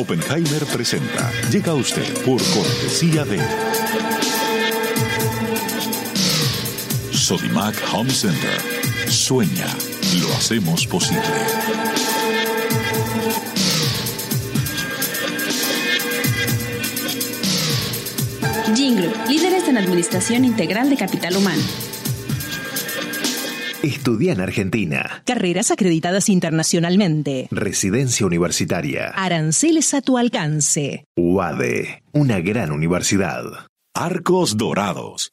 Oppenheimer presenta. Llega a usted por cortesía de Sodimac Home Center. Sueña, lo hacemos posible. Jingle, líderes en administración integral de capital humano. Estudia en Argentina. Carreras acreditadas internacionalmente. Residencia universitaria. Aranceles a tu alcance. UADE, una gran universidad. Arcos Dorados.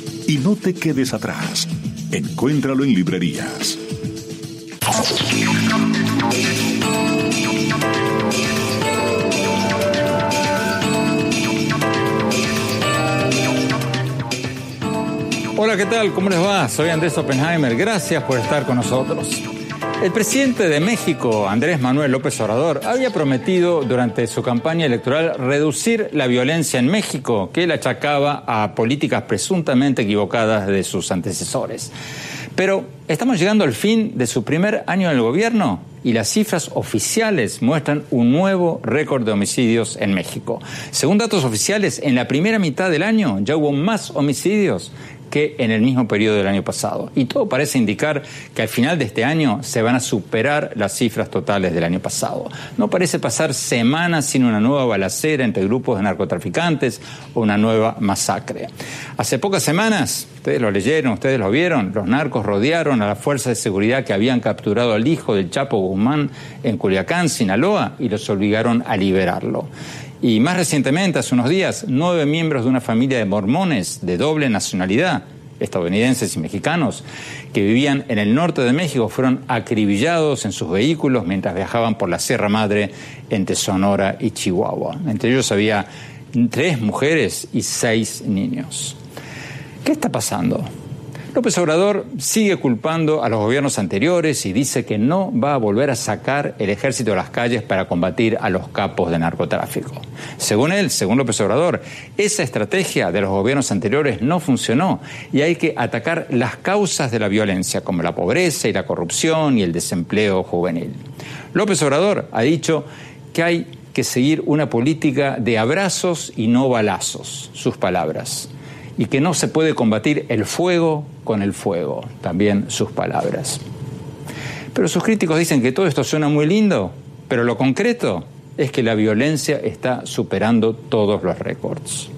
Y no te quedes atrás. Encuéntralo en librerías. Hola, ¿qué tal? ¿Cómo les va? Soy Andrés Oppenheimer. Gracias por estar con nosotros. El presidente de México, Andrés Manuel López Obrador, había prometido durante su campaña electoral reducir la violencia en México, que él achacaba a políticas presuntamente equivocadas de sus antecesores. Pero estamos llegando al fin de su primer año en el gobierno y las cifras oficiales muestran un nuevo récord de homicidios en México. Según datos oficiales, en la primera mitad del año ya hubo más homicidios que en el mismo periodo del año pasado. Y todo parece indicar que al final de este año se van a superar las cifras totales del año pasado. No parece pasar semanas sin una nueva balacera entre grupos de narcotraficantes o una nueva masacre. Hace pocas semanas, ustedes lo leyeron, ustedes lo vieron, los narcos rodearon a las fuerzas de seguridad que habían capturado al hijo del Chapo Guzmán en Culiacán, Sinaloa, y los obligaron a liberarlo. Y más recientemente, hace unos días, nueve miembros de una familia de mormones de doble nacionalidad, estadounidenses y mexicanos, que vivían en el norte de México, fueron acribillados en sus vehículos mientras viajaban por la Sierra Madre entre Sonora y Chihuahua. Entre ellos había tres mujeres y seis niños. ¿Qué está pasando? López Obrador sigue culpando a los gobiernos anteriores y dice que no va a volver a sacar el ejército de las calles para combatir a los capos de narcotráfico. Según él, según López Obrador, esa estrategia de los gobiernos anteriores no funcionó y hay que atacar las causas de la violencia, como la pobreza y la corrupción y el desempleo juvenil. López Obrador ha dicho que hay que seguir una política de abrazos y no balazos, sus palabras y que no se puede combatir el fuego con el fuego, también sus palabras. Pero sus críticos dicen que todo esto suena muy lindo, pero lo concreto es que la violencia está superando todos los récords.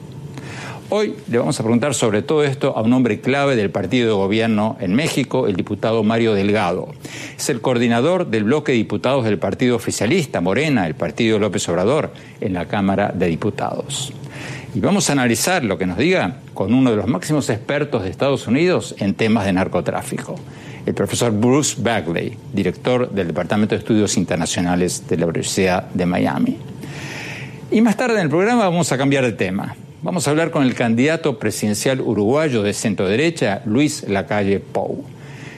Hoy le vamos a preguntar sobre todo esto a un hombre clave del partido de gobierno en México, el diputado Mario Delgado. Es el coordinador del bloque de diputados del partido oficialista, Morena, el partido López Obrador, en la Cámara de Diputados. Y vamos a analizar lo que nos diga con uno de los máximos expertos de Estados Unidos en temas de narcotráfico, el profesor Bruce Bagley, director del Departamento de Estudios Internacionales de la Universidad de Miami. Y más tarde en el programa vamos a cambiar de tema. Vamos a hablar con el candidato presidencial uruguayo de centro derecha, Luis Lacalle Pou.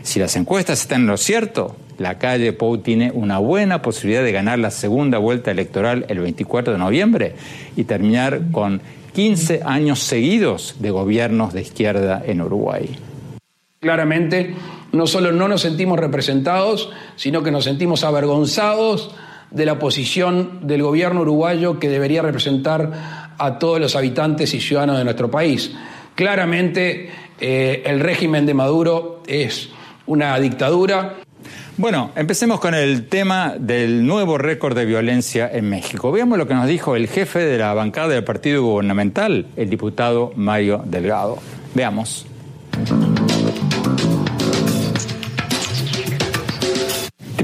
Si las encuestas están en lo cierto, Lacalle Pou tiene una buena posibilidad de ganar la segunda vuelta electoral el 24 de noviembre y terminar con 15 años seguidos de gobiernos de izquierda en Uruguay. Claramente, no solo no nos sentimos representados, sino que nos sentimos avergonzados de la posición del gobierno uruguayo que debería representar a todos los habitantes y ciudadanos de nuestro país. Claramente, eh, el régimen de Maduro es una dictadura bueno, empecemos con el tema del nuevo récord de violencia en México. Veamos lo que nos dijo el jefe de la bancada del partido gubernamental, el diputado Mario Delgado. Veamos.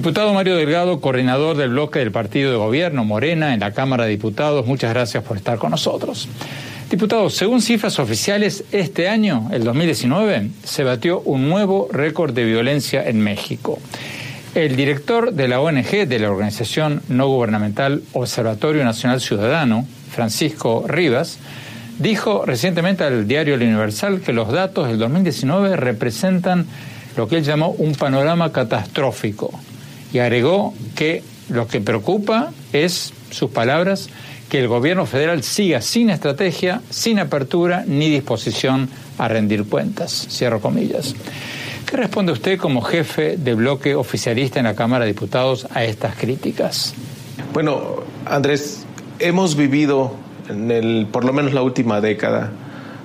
Diputado Mario Delgado, coordinador del bloque del partido de gobierno Morena en la Cámara de Diputados, muchas gracias por estar con nosotros. Diputados, según cifras oficiales, este año, el 2019, se batió un nuevo récord de violencia en México. El director de la ONG, de la organización no gubernamental Observatorio Nacional Ciudadano, Francisco Rivas, dijo recientemente al diario El Universal que los datos del 2019 representan lo que él llamó un panorama catastrófico y agregó que lo que preocupa es, sus palabras, que el gobierno federal siga sin estrategia, sin apertura ni disposición a rendir cuentas. Cierro comillas. ¿Qué responde usted como jefe de bloque oficialista en la Cámara de Diputados a estas críticas? Bueno, Andrés, hemos vivido en el, por lo menos la última década,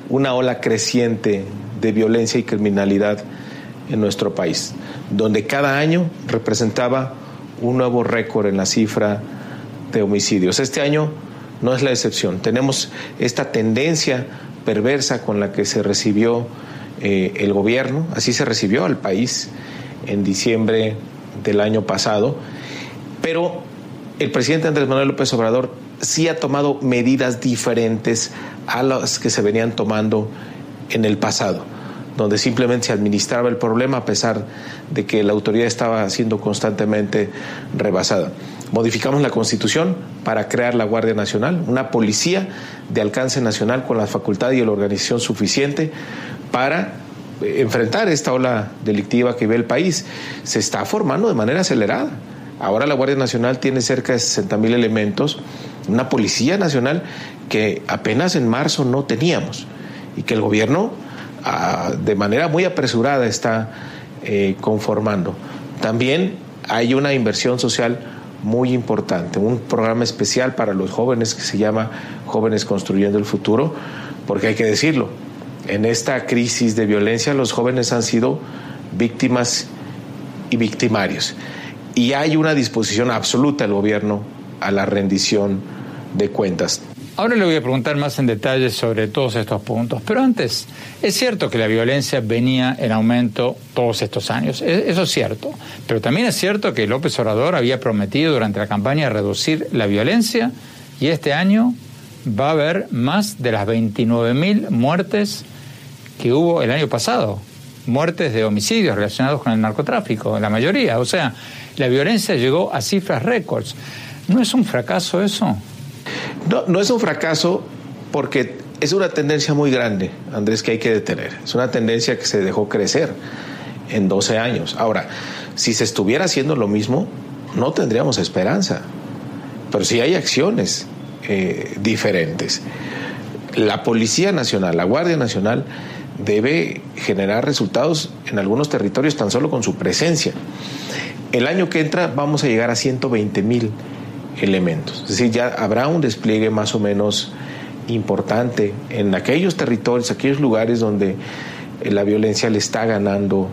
una ola creciente de violencia y criminalidad en nuestro país, donde cada año representaba un nuevo récord en la cifra de homicidios. Este año no es la excepción. Tenemos esta tendencia perversa con la que se recibió eh, el gobierno, así se recibió al país en diciembre del año pasado, pero el presidente Andrés Manuel López Obrador sí ha tomado medidas diferentes a las que se venían tomando en el pasado, donde simplemente se administraba el problema a pesar de que la autoridad estaba siendo constantemente rebasada. Modificamos la Constitución para crear la Guardia Nacional, una policía de alcance nacional con la facultad y la organización suficiente para eh, enfrentar esta ola delictiva que ve el país. Se está formando de manera acelerada. Ahora la Guardia Nacional tiene cerca de 60 mil elementos, una Policía Nacional que apenas en marzo no teníamos y que el gobierno de manera muy apresurada está eh, conformando. También hay una inversión social muy importante, un programa especial para los jóvenes que se llama Jóvenes Construyendo el Futuro, porque hay que decirlo, en esta crisis de violencia los jóvenes han sido víctimas y victimarios. Y hay una disposición absoluta del gobierno a la rendición de cuentas. Ahora le voy a preguntar más en detalle sobre todos estos puntos, pero antes, es cierto que la violencia venía en aumento todos estos años, e-, eso es cierto, pero también es cierto que López Obrador había prometido durante la campaña reducir la violencia y este año va a haber más de las 29.000 muertes que hubo el año pasado, muertes de homicidios relacionados con el narcotráfico, la mayoría, o sea, la violencia llegó a cifras récords. ¿No es un fracaso eso? No, no es un fracaso porque es una tendencia muy grande, Andrés, que hay que detener. Es una tendencia que se dejó crecer en 12 años. Ahora, si se estuviera haciendo lo mismo, no tendríamos esperanza. Pero sí hay acciones eh, diferentes. La Policía Nacional, la Guardia Nacional, debe generar resultados en algunos territorios tan solo con su presencia. El año que entra vamos a llegar a 120 mil elementos. Es decir, ya habrá un despliegue más o menos importante en aquellos territorios, aquellos lugares donde eh, la violencia le está ganando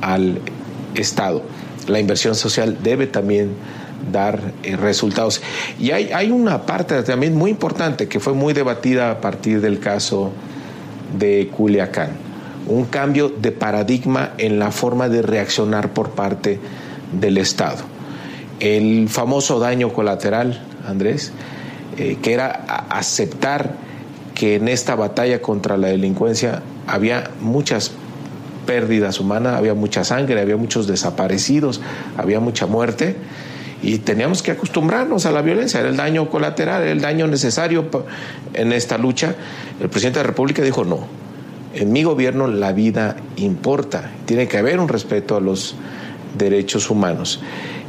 al Estado. La inversión social debe también dar eh, resultados. Y hay, hay una parte también muy importante que fue muy debatida a partir del caso de Culiacán, un cambio de paradigma en la forma de reaccionar por parte del Estado el famoso daño colateral, Andrés, eh, que era aceptar que en esta batalla contra la delincuencia había muchas pérdidas humanas, había mucha sangre, había muchos desaparecidos, había mucha muerte y teníamos que acostumbrarnos a la violencia, era el daño colateral, era el daño necesario en esta lucha. El presidente de la República dijo no, en mi gobierno la vida importa, tiene que haber un respeto a los derechos humanos.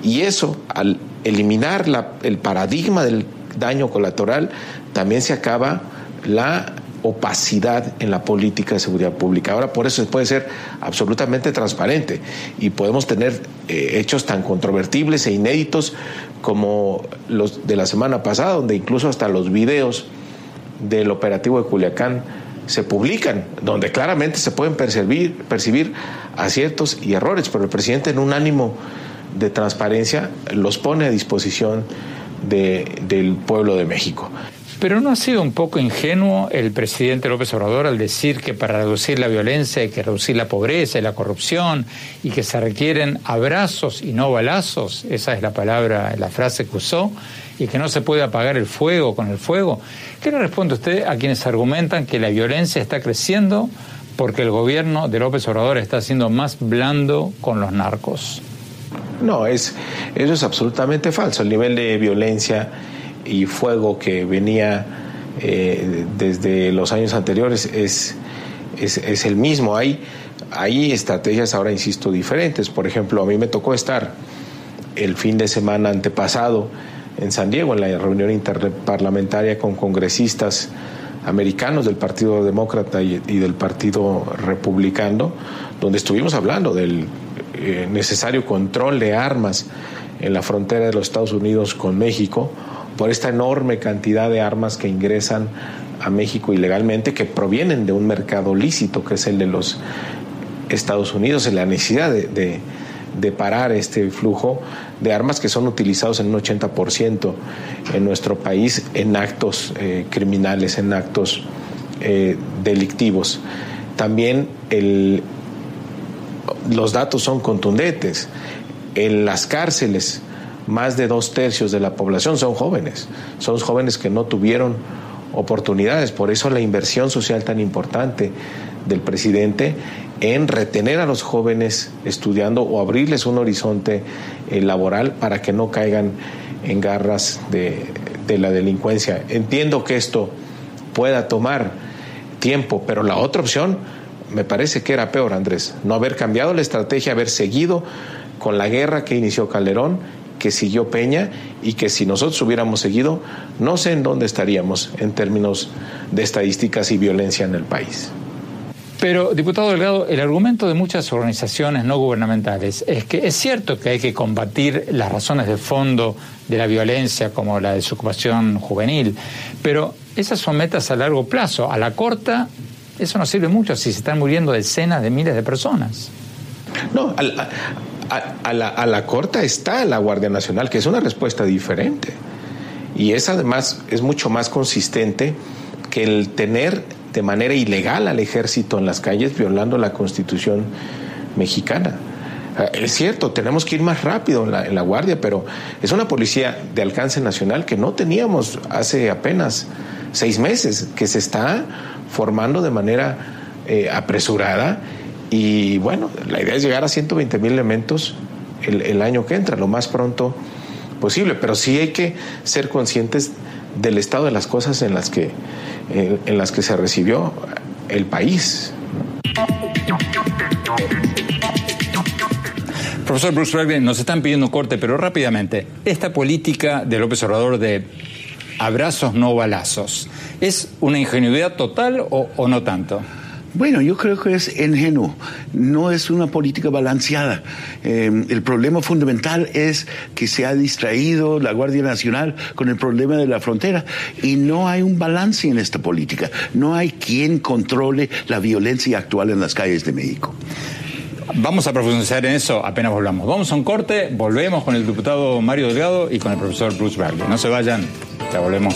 Y eso, al eliminar el paradigma del daño colateral, también se acaba la opacidad en la política de seguridad pública. Ahora por eso puede ser absolutamente transparente y podemos tener eh, hechos tan controvertibles e inéditos como los de la semana pasada, donde incluso hasta los videos del operativo de Culiacán se publican, donde claramente se pueden percibir, percibir aciertos y errores, pero el presidente en un ánimo de transparencia los pone a disposición del pueblo de México. Pero ¿no ha sido un poco ingenuo el presidente López Obrador al decir que para reducir la violencia hay que reducir la pobreza y la corrupción y que se requieren abrazos y no balazos? Esa es la palabra, la frase que usó y que no se puede apagar el fuego con el fuego. ¿Qué le responde usted a quienes argumentan que la violencia está creciendo porque el gobierno de López Obrador está siendo más blando con los narcos? No, es, eso es absolutamente falso. El nivel de violencia y fuego que venía eh, desde los años anteriores es, es, el mismo. Hay, hay estrategias ahora, insisto, diferentes. Por ejemplo, a mí me tocó estar el fin de semana antepasado en San Diego, en la reunión interparlamentaria con congresistas americanos del Partido Demócrata y, del Partido Republicano, donde estuvimos hablando del eh, necesario control de armas en la frontera de los Estados Unidos con México, por esta enorme cantidad de armas que ingresan a México ilegalmente, que provienen de un mercado lícito, que es el de los Estados Unidos, en la necesidad de, parar este flujo de armas que son utilizados en un 80% en nuestro país en actos eh, criminales, en actos eh, delictivos. También los datos son contundentes. En las cárceles más de dos tercios de la población son jóvenes, son jóvenes que no tuvieron oportunidades, por eso la inversión social tan importante del presidente en retener a los jóvenes estudiando o abrirles un horizonte eh, laboral para que no caigan en garras de, de la delincuencia. Entiendo que esto pueda tomar tiempo, pero la otra opción me parece que era peor, Andrés, no haber cambiado la estrategia, haber seguido con la guerra que inició Calderón que siguió Peña y que si nosotros hubiéramos seguido, no sé en dónde estaríamos en términos de estadísticas y violencia en el país. Pero, diputado Delgado, el argumento de muchas organizaciones no gubernamentales es que es cierto que hay que combatir las razones de fondo de la violencia, como la desocupación juvenil, pero esas son metas a largo plazo. A la corta, eso no sirve mucho si se están muriendo decenas de miles de personas. No, a, la, corta está la Guardia Nacional, que es una respuesta diferente. Y es además, es mucho más consistente que el tener de manera ilegal al ejército en las calles violando la constitución mexicana. Ah, es cierto, tenemos que ir más rápido en la, Guardia, pero es una policía de alcance nacional que no teníamos hace apenas seis meses, que se está formando de manera eh, apresurada. Y bueno, la idea es llegar a 120 mil elementos el, año que entra, lo más pronto posible, pero sí hay que ser conscientes del estado de las cosas en las que, en, las que se recibió el país. Profesor Bruce Bradley, nos están pidiendo corte, pero rápidamente, esta política de López Obrador de abrazos no balazos, ¿es una ingenuidad total o, o no tanto? Bueno, yo creo que es ingenuo, no es una política balanceada. Eh, el problema fundamental es que se ha distraído la Guardia Nacional con el problema de la frontera y no hay un balance en esta política. No hay quien controle la violencia actual en las calles de México. Vamos a profundizar en eso apenas volvamos. Vamos a un corte, volvemos con el diputado Mario Delgado y con el profesor Bruce Bradley. No se vayan, ya volvemos.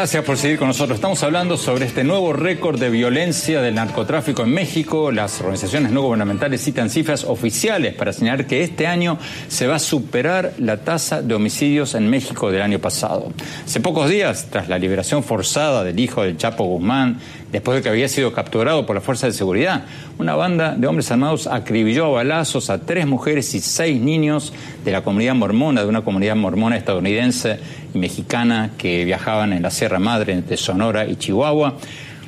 Gracias por seguir con nosotros. Estamos hablando sobre este nuevo récord de violencia del narcotráfico en México. Las organizaciones no gubernamentales citan cifras oficiales para señalar que este año se va a superar la tasa de homicidios en México del año pasado. Hace pocos días, tras la liberación forzada del hijo del Chapo Guzmán, después de que había sido capturado por la fuerza de seguridad, una banda de hombres armados acribilló a balazos a tres mujeres y seis niños de la comunidad mormona, de una comunidad mormona estadounidense mexicana que viajaban en la Sierra Madre entre Sonora y Chihuahua.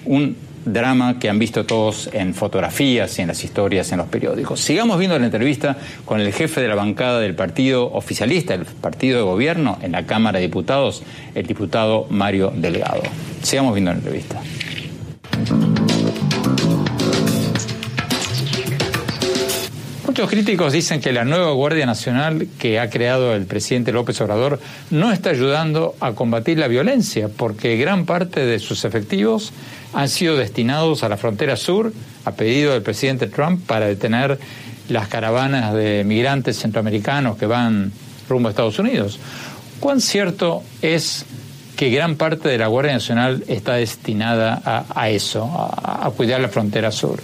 Un drama que han visto todos en fotografías y en las historias en los periódicos. Sigamos viendo la entrevista con el jefe de la bancada del partido oficialista, el partido de gobierno en la Cámara de Diputados, el diputado Mario Delgado. Sigamos viendo la entrevista. Muchos críticos dicen que la nueva Guardia Nacional que ha creado el presidente López Obrador no está ayudando a combatir la violencia, porque gran parte de sus efectivos han sido destinados a la frontera sur, a pedido del presidente Trump, para detener las caravanas de migrantes centroamericanos que van rumbo a Estados Unidos. ¿Cuán cierto es que gran parte de la Guardia Nacional está destinada a, eso, a cuidar la frontera sur?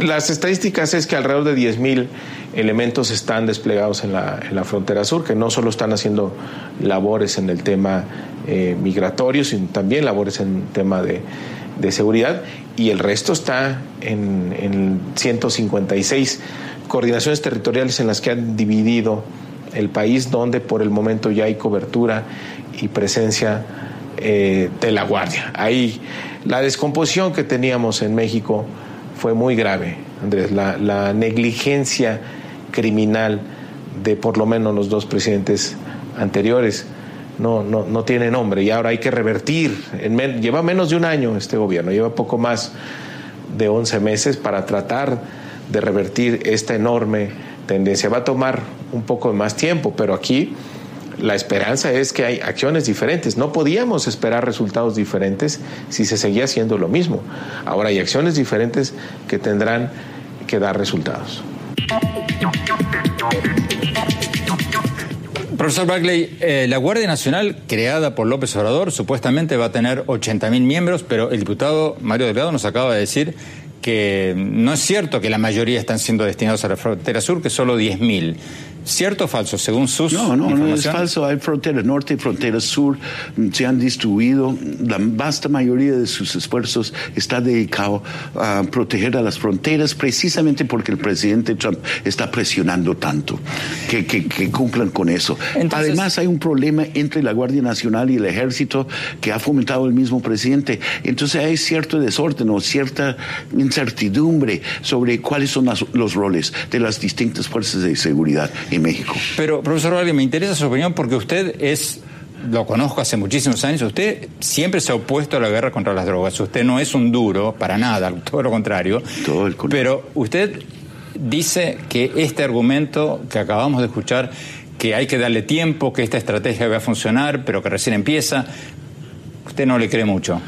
Las estadísticas es que alrededor de 10.000 elementos están desplegados en la, en la, frontera sur, que no solo están haciendo labores en el tema eh, migratorio, sino también labores en el tema de, seguridad, y el resto está en, en 156 coordinaciones territoriales en las que han dividido el país, donde por el momento ya hay cobertura y presencia eh, de la Guardia. Ahí la descomposición que teníamos en México fue muy grave, Andrés. La, negligencia criminal de por lo menos los dos presidentes anteriores no, no, no tiene nombre y ahora hay que revertir. Lleva menos de un año este gobierno, lleva poco más de 11 meses para tratar de revertir esta enorme tendencia. Va a tomar un poco más tiempo, pero aquí la esperanza es que hay acciones diferentes. No podíamos esperar resultados diferentes si se seguía haciendo lo mismo. Ahora hay acciones diferentes que tendrán que dar resultados. Profesor Bagley, eh, la Guardia Nacional, creada por López Obrador, supuestamente va a tener 80.000 miembros, pero el diputado Mario Delgado nos acaba de decir que no es cierto que la mayoría están siendo destinados a la frontera sur, que solo 10.000. ¿Cierto o falso, según sus No, no, no es falso. Hay fronteras norte y fronteras sur. Se han distribuido. La vasta mayoría de sus esfuerzos está dedicado a proteger a las fronteras precisamente porque el presidente Trump está presionando tanto que, que, cumplan con eso. Además, hay un problema entre la Guardia Nacional y el Ejército que ha fomentado el mismo presidente. Entonces, hay cierto desorden o cierta incertidumbre sobre cuáles son los roles de las distintas fuerzas de seguridad México. Pero, profesor Valle, me interesa su opinión porque usted es lo conozco hace muchísimos años, usted siempre se ha opuesto a la guerra contra las drogas. Usted no es un duro, para nada, todo lo contrario. Todo el Pero usted dice que este argumento que acabamos de escuchar, que hay que darle tiempo, que esta estrategia va a funcionar, pero que recién empieza, usted no le cree mucho.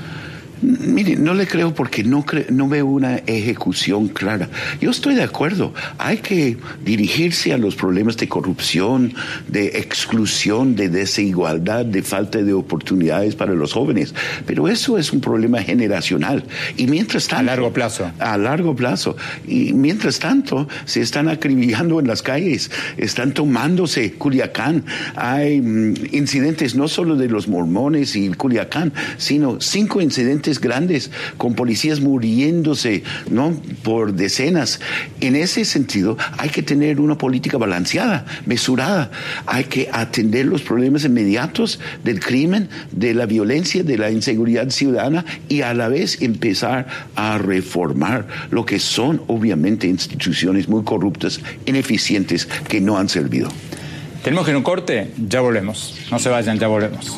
Mire, no le creo porque no, no veo una ejecución clara. Yo estoy de acuerdo, hay que dirigirse a los problemas de corrupción, de exclusión, de desigualdad, de falta de oportunidades para los jóvenes, pero eso es un problema generacional. Y mientras tanto... A largo plazo. A largo plazo. Y mientras tanto, se están acribillando en las calles, están tomándose Culiacán. Hay mm, incidentes no solo de los mormones y Culiacán, sino cinco incidentes grandes con policías muriéndose, ¿no? Por decenas. En ese sentido, hay que tener una política balanceada, mesurada. Hay que atender los problemas inmediatos del crimen, de la violencia, de la inseguridad ciudadana y a la vez empezar a reformar lo que son obviamente instituciones muy corruptas, ineficientes, que no han servido. Tenemos que ir un corte, ya volvemos. No se vayan, ya volvemos.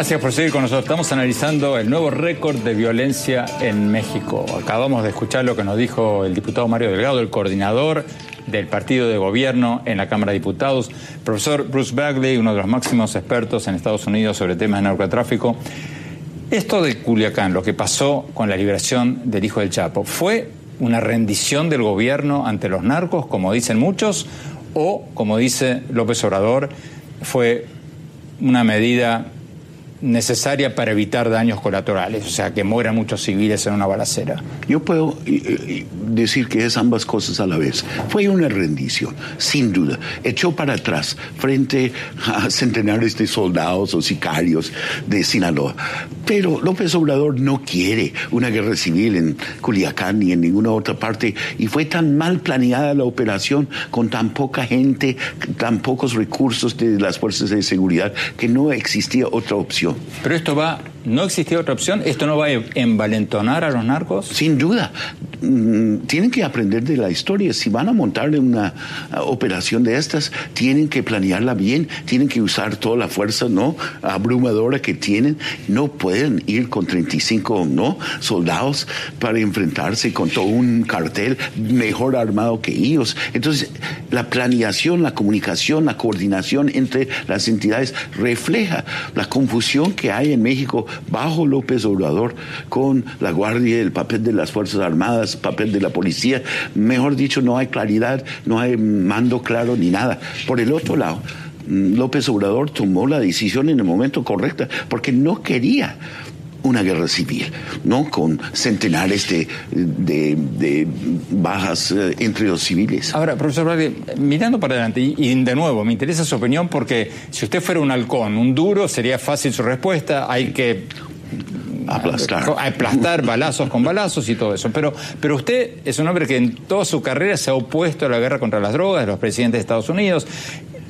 Gracias por seguir con nosotros. Estamos analizando el nuevo récord de violencia en México. Acabamos de escuchar lo que nos dijo el diputado Mario Delgado, el coordinador del partido de gobierno en la Cámara de Diputados, profesor Bruce Bagley, uno de los máximos expertos en Estados Unidos sobre temas de narcotráfico. Esto de Culiacán, lo que pasó con la liberación del hijo del Chapo, ¿fue una rendición del gobierno ante los narcos, como dicen muchos, o, como dice López Obrador, fue una medida necesaria para evitar daños colaterales, o sea, que mueran muchos civiles en una balacera. Yo puedo decir que es ambas cosas a la vez. Fue una rendición, sin duda. Echó para atrás frente a centenares de soldados o sicarios de Sinaloa. Pero López Obrador no quiere una guerra civil en Culiacán ni en ninguna otra parte y fue tan mal planeada la operación con tan poca gente, tan pocos recursos de las fuerzas de seguridad que no existía otra opción. Pero esto va, ¿no existía otra opción? ¿Esto no va a envalentonar a los narcos? Sin duda. Mm, tienen que aprender de la historia. Si van a montar una uh, operación de estas, tienen que planearla bien, tienen que usar toda la fuerza no abrumadora que tienen. No pueden ir con 35 no soldados para enfrentarse con todo un cartel mejor armado que ellos. Entonces, la planeación, la comunicación, la coordinación entre las entidades refleja la confusión que hay en México bajo López Obrador con la Guardia, el papel de las Fuerzas Armadas, papel de la policía. Mejor dicho, no hay claridad, no hay mando claro ni nada. Por el otro lado, mm, López Obrador tomó la decisión en el momento correcto porque no quería una guerra civil, ¿no? Con centenares de, de, bajas eh, entre los civiles. Ahora, profesor Bradley, mirando para adelante, y, de nuevo, me interesa su opinión porque si usted fuera un halcón, un duro, sería fácil su respuesta, hay que aplastar. aplastar balazos con balazos y todo eso. Pero, pero usted es un hombre que en toda su carrera se ha opuesto a la guerra contra las drogas, los presidentes de Estados Unidos,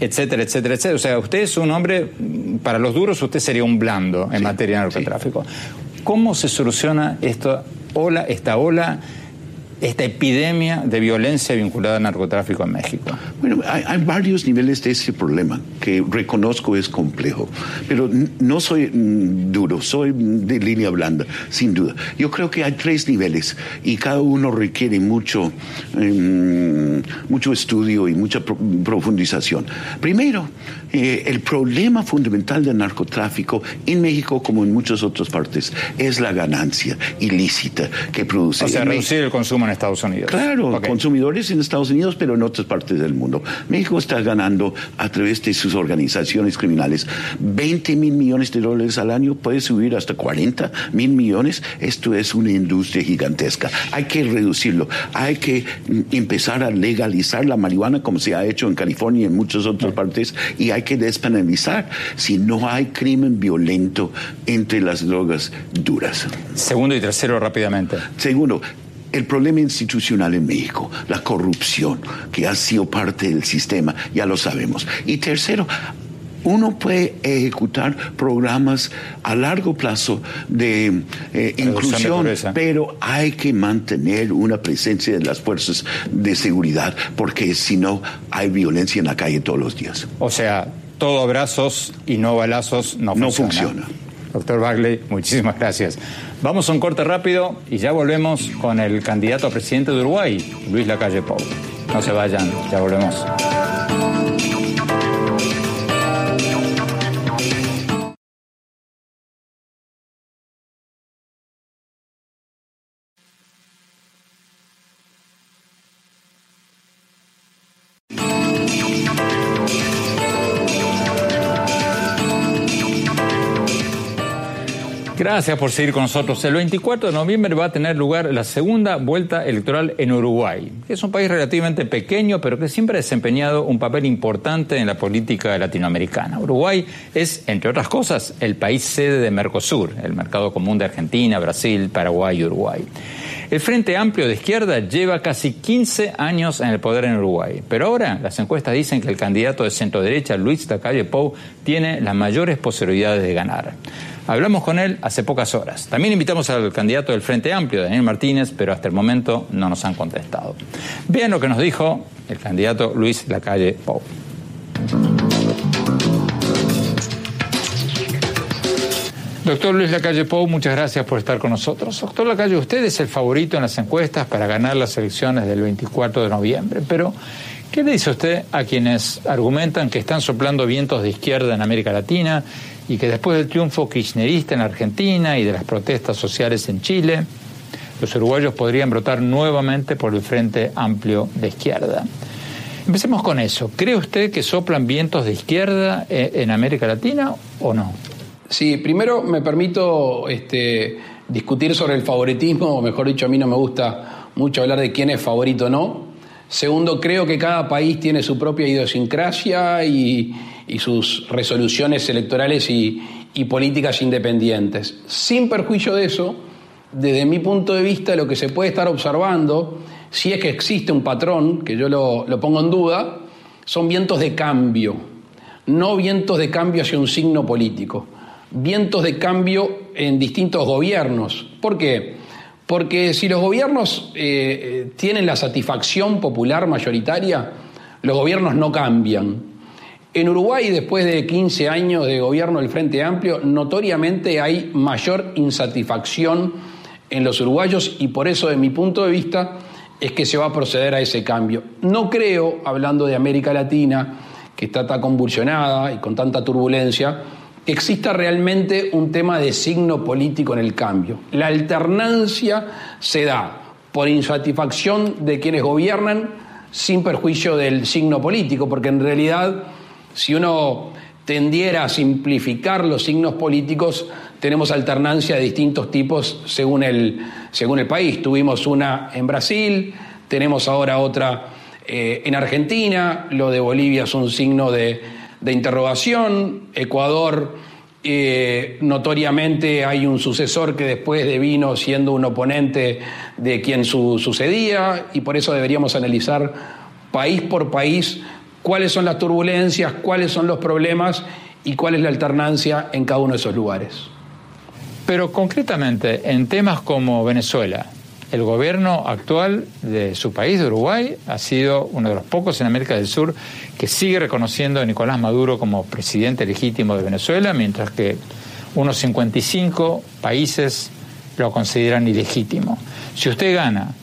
etcétera, etcétera, etcétera. O sea, usted es un hombre, para los duros usted sería un blando en materia de narcotráfico. ¿Cómo se soluciona esta ola, esta ola esta epidemia de violencia vinculada al narcotráfico en México? Bueno, hay, varios niveles de ese problema que reconozco es complejo, pero no soy duro, soy de línea blanda, sin duda. Yo creo que hay tres niveles y cada uno requiere mucho, em, mucho estudio y mucha profundización. Primero, eh, el problema fundamental del narcotráfico en México, como en muchas otras partes, es la ganancia ilícita que produce. O sea, reducir el consumo en Estados Unidos. Claro, consumidores en Estados Unidos, pero en otras partes del mundo. México está ganando a través de sus organizaciones criminales 20 mil millones de dólares al año, puede subir hasta 40 mil millones. Esto es una industria gigantesca. Hay que reducirlo. Hay que empezar a legalizar la marihuana como se ha hecho en California y en muchas otras partes y hay que despenalizar si no hay crimen violento entre las drogas duras. Segundo y tercero rápidamente. Segundo, el problema institucional en México, la corrupción que ha sido parte del sistema, ya lo sabemos. Y tercero, uno puede ejecutar programas a largo plazo de eh, inclusión, pero hay que mantener una presencia de las fuerzas de seguridad, porque si no, hay violencia en la calle todos los días. O sea, todo abrazos y no balazos no, no funciona. Doctor Bagley, muchísimas gracias. Vamos a un corte rápido y ya volvemos con el candidato a presidente de Uruguay, Luis Lacalle Pou. No se vayan, ya volvemos. Gracias por seguir con nosotros. El 24 de noviembre va a tener lugar la segunda vuelta electoral en Uruguay, que es un país relativamente pequeño, pero que siempre ha desempeñado un papel importante en la política latinoamericana. Uruguay es, entre otras cosas, el país sede de Mercosur, el mercado común de Argentina, Brasil, Paraguay y Uruguay. El Frente Amplio de Izquierda lleva casi 15 años en el poder en Uruguay, pero ahora las encuestas dicen que el candidato de centro derecha, Luis Tacalle Pou, tiene las mayores posibilidades de ganar. Hablamos con él hace pocas horas. También invitamos al candidato del Frente Amplio, Daniel Martínez, pero hasta el momento no nos han contestado. Vean lo que nos dijo el candidato Luis Lacalle Pou. Doctor Luis Lacalle Pou, muchas gracias por estar con nosotros. Doctor Lacalle, usted es el favorito en las encuestas para ganar las elecciones del 24 de noviembre, pero ¿qué le dice usted a quienes argumentan que están soplando vientos de izquierda en América Latina y que después del triunfo kirchnerista en Argentina y de las protestas sociales en Chile, los uruguayos podrían brotar nuevamente por el Frente Amplio de Izquierda? Empecemos con eso. ¿Cree usted que soplan vientos de izquierda eh, en América Latina o no? Sí, primero me permito este, discutir sobre el favoritismo, o mejor dicho, a mí no me gusta mucho hablar de quién es favorito o no. Segundo, creo que cada país tiene su propia idiosincrasia y, sus resoluciones electorales y, políticas independientes. Sin perjuicio de eso, desde mi punto de vista, lo que se puede estar observando, si es que existe un patrón, que yo lo, lo pongo en duda, son vientos de cambio, no vientos de cambio hacia un signo político vientos de cambio en distintos gobiernos. ¿Por qué? Porque si los gobiernos eh, eh, tienen la satisfacción popular mayoritaria, los gobiernos no cambian. En Uruguay, después de 15 años de gobierno del Frente Amplio, notoriamente hay mayor insatisfacción en los uruguayos y por eso, de mi punto de vista, es que se va a proceder a ese cambio. No creo, hablando de América Latina, que está tan convulsionada y con tanta turbulencia, exista realmente un tema de signo político en el cambio. La alternancia se da por insatisfacción de quienes gobiernan sin perjuicio del signo político, porque en realidad si uno tendiera a simplificar los signos políticos, tenemos alternancia de distintos tipos según el, según el país. Tuvimos una en Brasil, tenemos ahora otra eh, en Argentina, lo de Bolivia es un signo de, de interrogación. Ecuador, eh, notoriamente hay un sucesor que después devino siendo un oponente de quien sucedía y por eso deberíamos analizar país por país cuáles son las turbulencias, cuáles son los problemas y cuál es la alternancia en cada uno de esos lugares. Pero concretamente, en temas como Venezuela, el gobierno actual de su país, de Uruguay, ha sido uno de los pocos en América del Sur que sigue reconociendo a Nicolás Maduro como presidente legítimo de Venezuela, mientras que unos 55 países lo consideran ilegítimo. Si usted gana,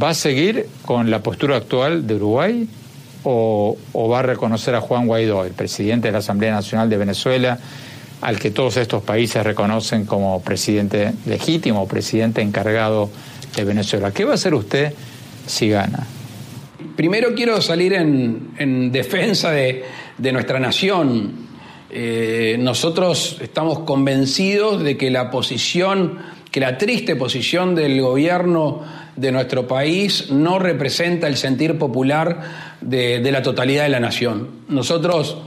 ¿va a seguir con la postura actual de Uruguay o, va a reconocer a Juan Guaidó, el presidente de la Asamblea Nacional de Venezuela, al que todos estos países reconocen como presidente legítimo, presidente encargado de Venezuela. ¿Qué va a hacer usted si gana? Primero quiero salir en, defensa de, nuestra nación. Eh, nosotros estamos convencidos de que la posición, que la triste posición del gobierno de nuestro país no representa el sentir popular de, la totalidad de la nación. Nosotros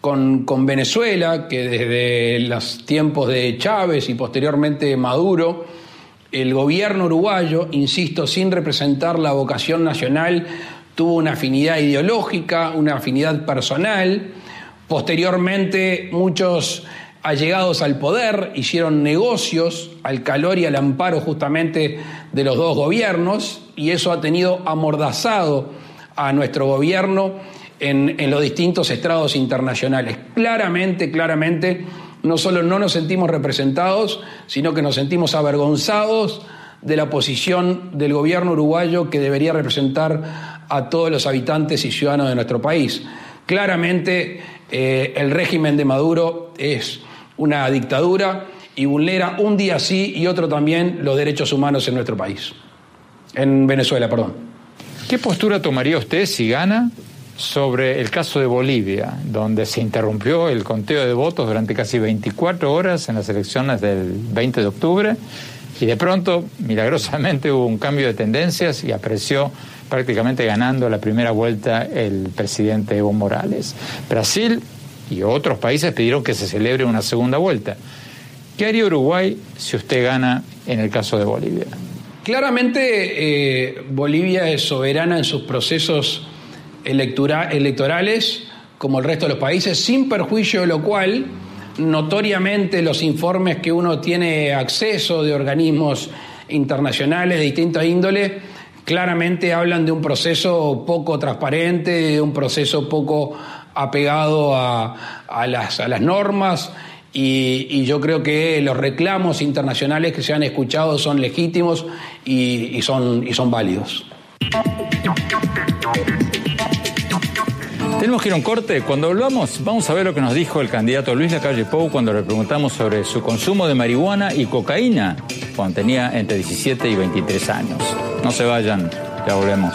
con, con, Venezuela, que desde los tiempos de Chávez y posteriormente Maduro, el gobierno uruguayo, insisto, sin representar la vocación nacional, tuvo una afinidad ideológica, una afinidad personal. Posteriormente, muchos allegados al poder hicieron negocios al calor y al amparo justamente de los dos gobiernos y eso ha tenido amordazado a nuestro gobierno en, en los distintos estrados internacionales. Claramente, claramente no solo no nos sentimos representados, sino que nos sentimos avergonzados de la posición del gobierno uruguayo que debería representar a todos los habitantes y ciudadanos de nuestro país. Claramente eh, el régimen de Maduro es una dictadura y vulnera un día sí y otro también los derechos humanos en nuestro país, en Venezuela, perdón. ¿Qué postura tomaría usted si gana sobre el caso de Bolivia, donde se interrumpió el conteo de votos durante casi 24 horas en las elecciones del 20 de octubre y de pronto, milagrosamente, hubo un cambio de tendencias y apareció prácticamente ganando la primera vuelta el presidente Evo Morales. Brasil y otros países pidieron que se celebre una segunda vuelta. ¿Qué haría Uruguay si usted gana en el caso de Bolivia? Claramente eh, Bolivia es soberana en sus procesos electorales como el resto de los países, sin perjuicio de lo cual, notoriamente los informes que uno tiene acceso de organismos internacionales de distinta índole, claramente hablan de un proceso poco transparente, de un proceso poco apegado a, las, a las normas y, yo creo que los reclamos internacionales que se han escuchado son legítimos y, son, y son válidos. Tenemos que ir a un corte. Cuando volvamos, vamos a ver lo que nos dijo el candidato Luis Lacalle Pou cuando le preguntamos sobre su consumo de marihuana y cocaína cuando tenía entre 17 y 23 años. No se vayan, ya volvemos.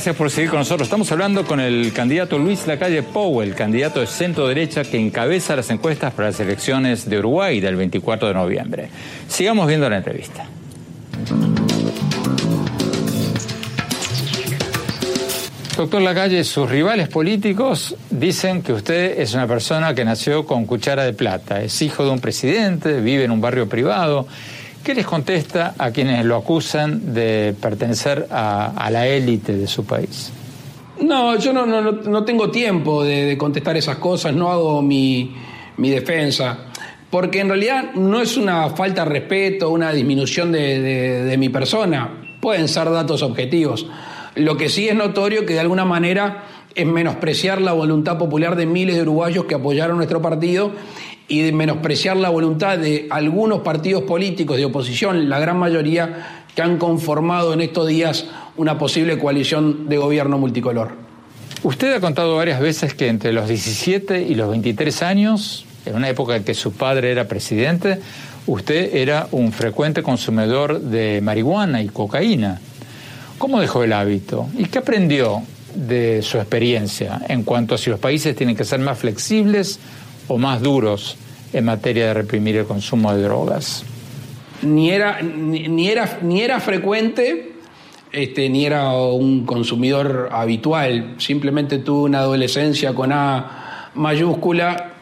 Gracias por seguir con nosotros. Estamos hablando con el candidato Luis Lacalle Powell, candidato de centro derecha que encabeza las encuestas para las elecciones de Uruguay del 24 de noviembre. Sigamos viendo la entrevista. Doctor Lacalle, sus rivales políticos dicen que usted es una persona que nació con cuchara de plata, es hijo de un presidente, vive en un barrio privado ¿Qué les contesta a quienes lo acusan de pertenecer a, la élite de su país? No, yo no, no, tengo tiempo de, contestar esas cosas, no hago mi, defensa, porque en realidad no es una falta de respeto, una disminución de, mi persona, pueden ser datos objetivos. Lo que sí es notorio que de alguna manera es menospreciar la voluntad popular de miles de uruguayos que apoyaron nuestro partido y de menospreciar la voluntad de algunos partidos políticos de oposición, la gran mayoría, que han conformado en estos días una posible coalición de gobierno multicolor. Usted ha contado varias veces que entre los 17 y los 23 años, en una época en que su padre era presidente, usted era un frecuente consumidor de marihuana y cocaína. ¿Cómo dejó el hábito? ¿Y qué aprendió de su experiencia en cuanto a si los países tienen que ser más flexibles o más duros en materia de reprimir el consumo de drogas? Ni era, ni, era, ni era frecuente, este, ni era un consumidor habitual. Simplemente tuve una adolescencia con A mayúscula,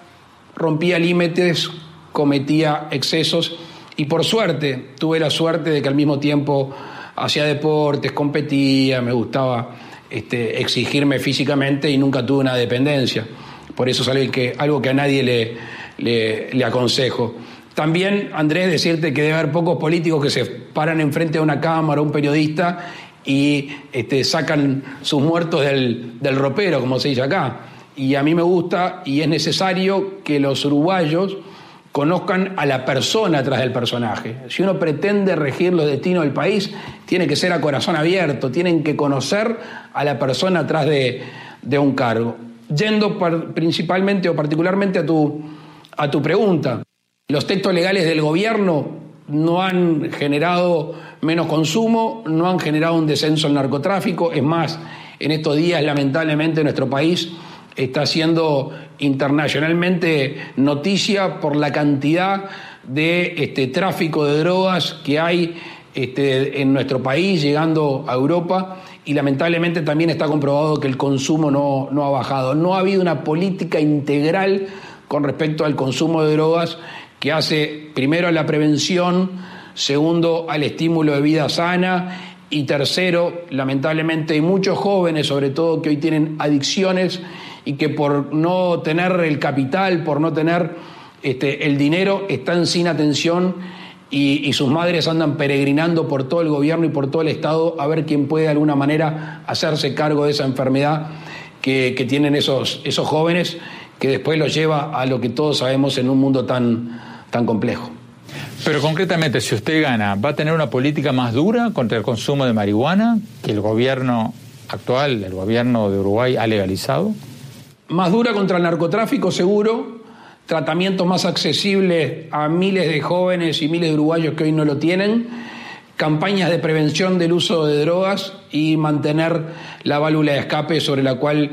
rompía límites, cometía excesos y por suerte, tuve la suerte de que al mismo tiempo hacía deportes, competía, me gustaba este, exigirme físicamente y nunca tuve una dependencia. Por eso es algo que, algo que a nadie le, le, aconsejo. También, Andrés, decirte que debe haber pocos políticos que se paran enfrente de una cámara, un periodista, y este, sacan sus muertos del, del ropero, como se dice acá. Y a mí me gusta y es necesario que los uruguayos conozcan a la persona tras del personaje. Si uno pretende regir los destinos del país, tiene que ser a corazón abierto, tienen que conocer a la persona atrás de, de un cargo yendo principalmente o particularmente a tu, a tu pregunta, los textos legales del gobierno no han generado menos consumo, no han generado un descenso en narcotráfico, es más, en estos días lamentablemente nuestro país está siendo internacionalmente noticia por la cantidad de este, tráfico de drogas que hay este, en nuestro país, llegando a Europa y lamentablemente también está comprobado que el consumo no, no ha bajado. No ha habido una política integral con respecto al consumo de drogas que hace primero a la prevención, segundo al estímulo de vida sana y tercero, lamentablemente hay muchos jóvenes, sobre todo que hoy tienen adicciones y que por no tener el capital, por no tener este, el dinero, están sin atención y, sus madres andan peregrinando por todo el gobierno y por todo el Estado a ver quién puede de alguna manera hacerse cargo de esa enfermedad que, tienen esos, esos jóvenes, que después los lleva a lo que todos sabemos en un mundo tan, tan complejo. Pero concretamente, si usted gana, ¿va a tener una política más dura contra el consumo de marihuana que el gobierno actual, el gobierno de Uruguay, ha legalizado? Más dura contra el narcotráfico, seguro, tratamientos más accesibles a miles de jóvenes y miles de uruguayos que hoy no lo tienen, campañas de prevención del uso de drogas y mantener la válvula de escape sobre la cual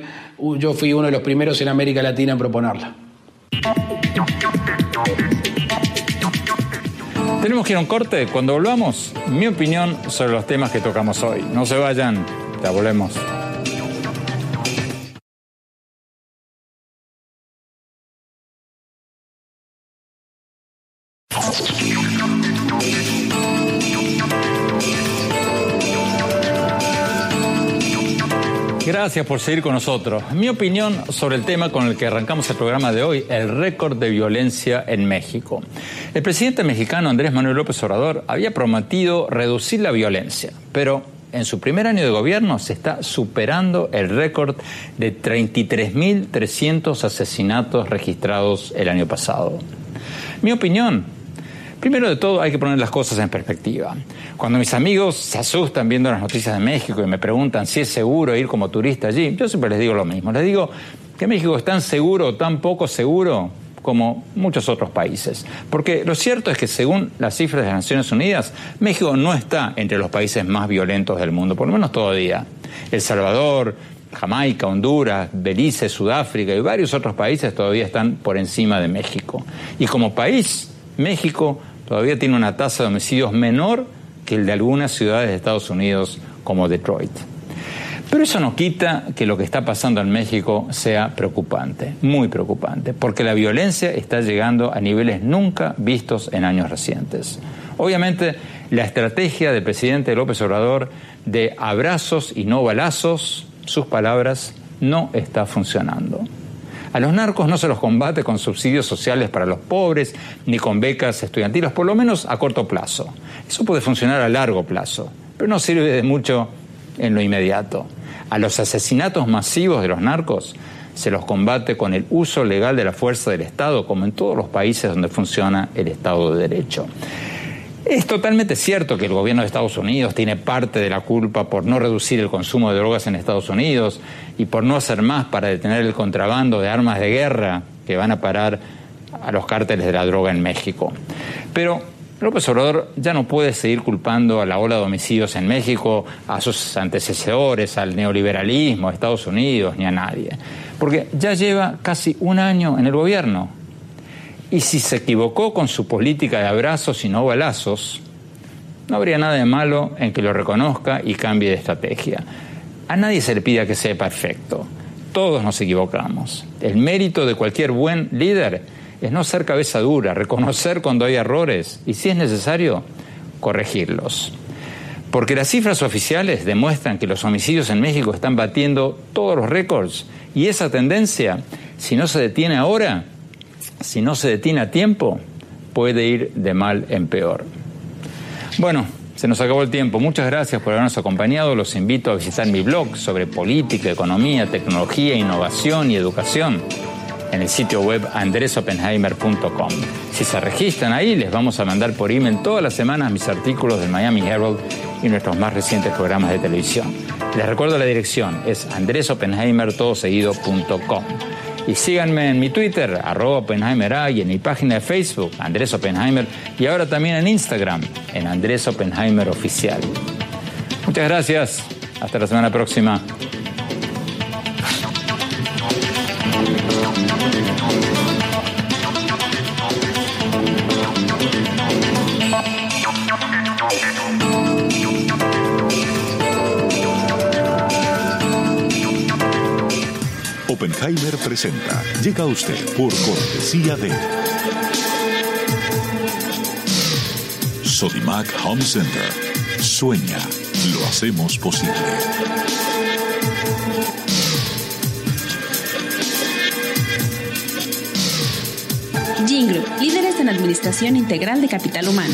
yo fui uno de los primeros en América Latina en proponerla. Tenemos que ir a un corte. Cuando volvamos, mi opinión sobre los temas que tocamos hoy. No se vayan, ya volvemos. Gracias por seguir con nosotros. Mi opinión sobre el tema con el que arrancamos el programa de hoy, el récord de violencia en México. El presidente mexicano Andrés Manuel López Obrador había prometido reducir la violencia, pero en su primer año de gobierno se está superando el récord de 33.300 asesinatos registrados el año pasado. Mi opinión Primero de todo hay que poner las cosas en perspectiva. Cuando mis amigos se asustan viendo las noticias de México y me preguntan si es seguro ir como turista allí, yo siempre les digo lo mismo. Les digo que México es tan seguro o tan poco seguro como muchos otros países. Porque lo cierto es que según las cifras de las Naciones Unidas, México no está entre los países más violentos del mundo, por lo menos todavía. El Salvador, Jamaica, Honduras, Belice, Sudáfrica y varios otros países todavía están por encima de México. Y como país, México todavía tiene una tasa de homicidios menor que el de algunas ciudades de Estados Unidos como Detroit. Pero eso no quita que lo que está pasando en México sea preocupante, muy preocupante, porque la violencia está llegando a niveles nunca vistos en años recientes. Obviamente, la estrategia del presidente López Obrador de abrazos y no balazos, sus palabras, no está funcionando. A los narcos no se los combate con subsidios sociales para los pobres ni con becas estudiantiles, por lo menos a corto plazo. Eso puede funcionar a largo plazo, pero no sirve de mucho en lo inmediato. A los asesinatos masivos de los narcos se los combate con el uso legal de la fuerza del Estado, como en todos los países donde funciona el Estado de Derecho. Es totalmente cierto que el gobierno de Estados Unidos tiene parte de la culpa por no reducir el consumo de drogas en Estados Unidos y por no hacer más para detener el contrabando de armas de guerra que van a parar a los cárteles de la droga en México. Pero López Obrador ya no puede seguir culpando a la ola de homicidios en México, a sus antecesores, al neoliberalismo, a Estados Unidos, ni a nadie. Porque ya lleva casi un año en el gobierno y si se equivocó con su política de abrazos y no balazos, no habría nada de malo en que lo reconozca y cambie de estrategia. A nadie se le pida que sea perfecto. Todos nos equivocamos. El mérito de cualquier buen líder es no ser cabeza dura, reconocer cuando hay errores y, si es necesario, corregirlos. Porque las cifras oficiales demuestran que los homicidios en México están batiendo todos los récords y esa tendencia, si no se detiene ahora, si no se detiene a tiempo, puede ir de mal en peor. Bueno, se nos acabó el tiempo. Muchas gracias por habernos acompañado. Los invito a visitar mi blog sobre política, economía, tecnología, innovación y educación en el sitio web andresopenheimer.com. Si se registran ahí, les vamos a mandar por email todas las semanas mis artículos del Miami Herald y nuestros más recientes programas de televisión. Les recuerdo la dirección, es andresopenheimertodoseguido.com. Y síganme en mi Twitter, arroba y en mi página de Facebook, Andrés Oppenheimer, y ahora también en Instagram, en Andrés Oppenheimer Oficial. Muchas gracias. Hasta la semana próxima. Oppenheimer presenta. Llega a usted por cortesía de Sodimac Home Center. Sueña, lo hacemos posible. Jingle, líderes en administración integral de capital humano.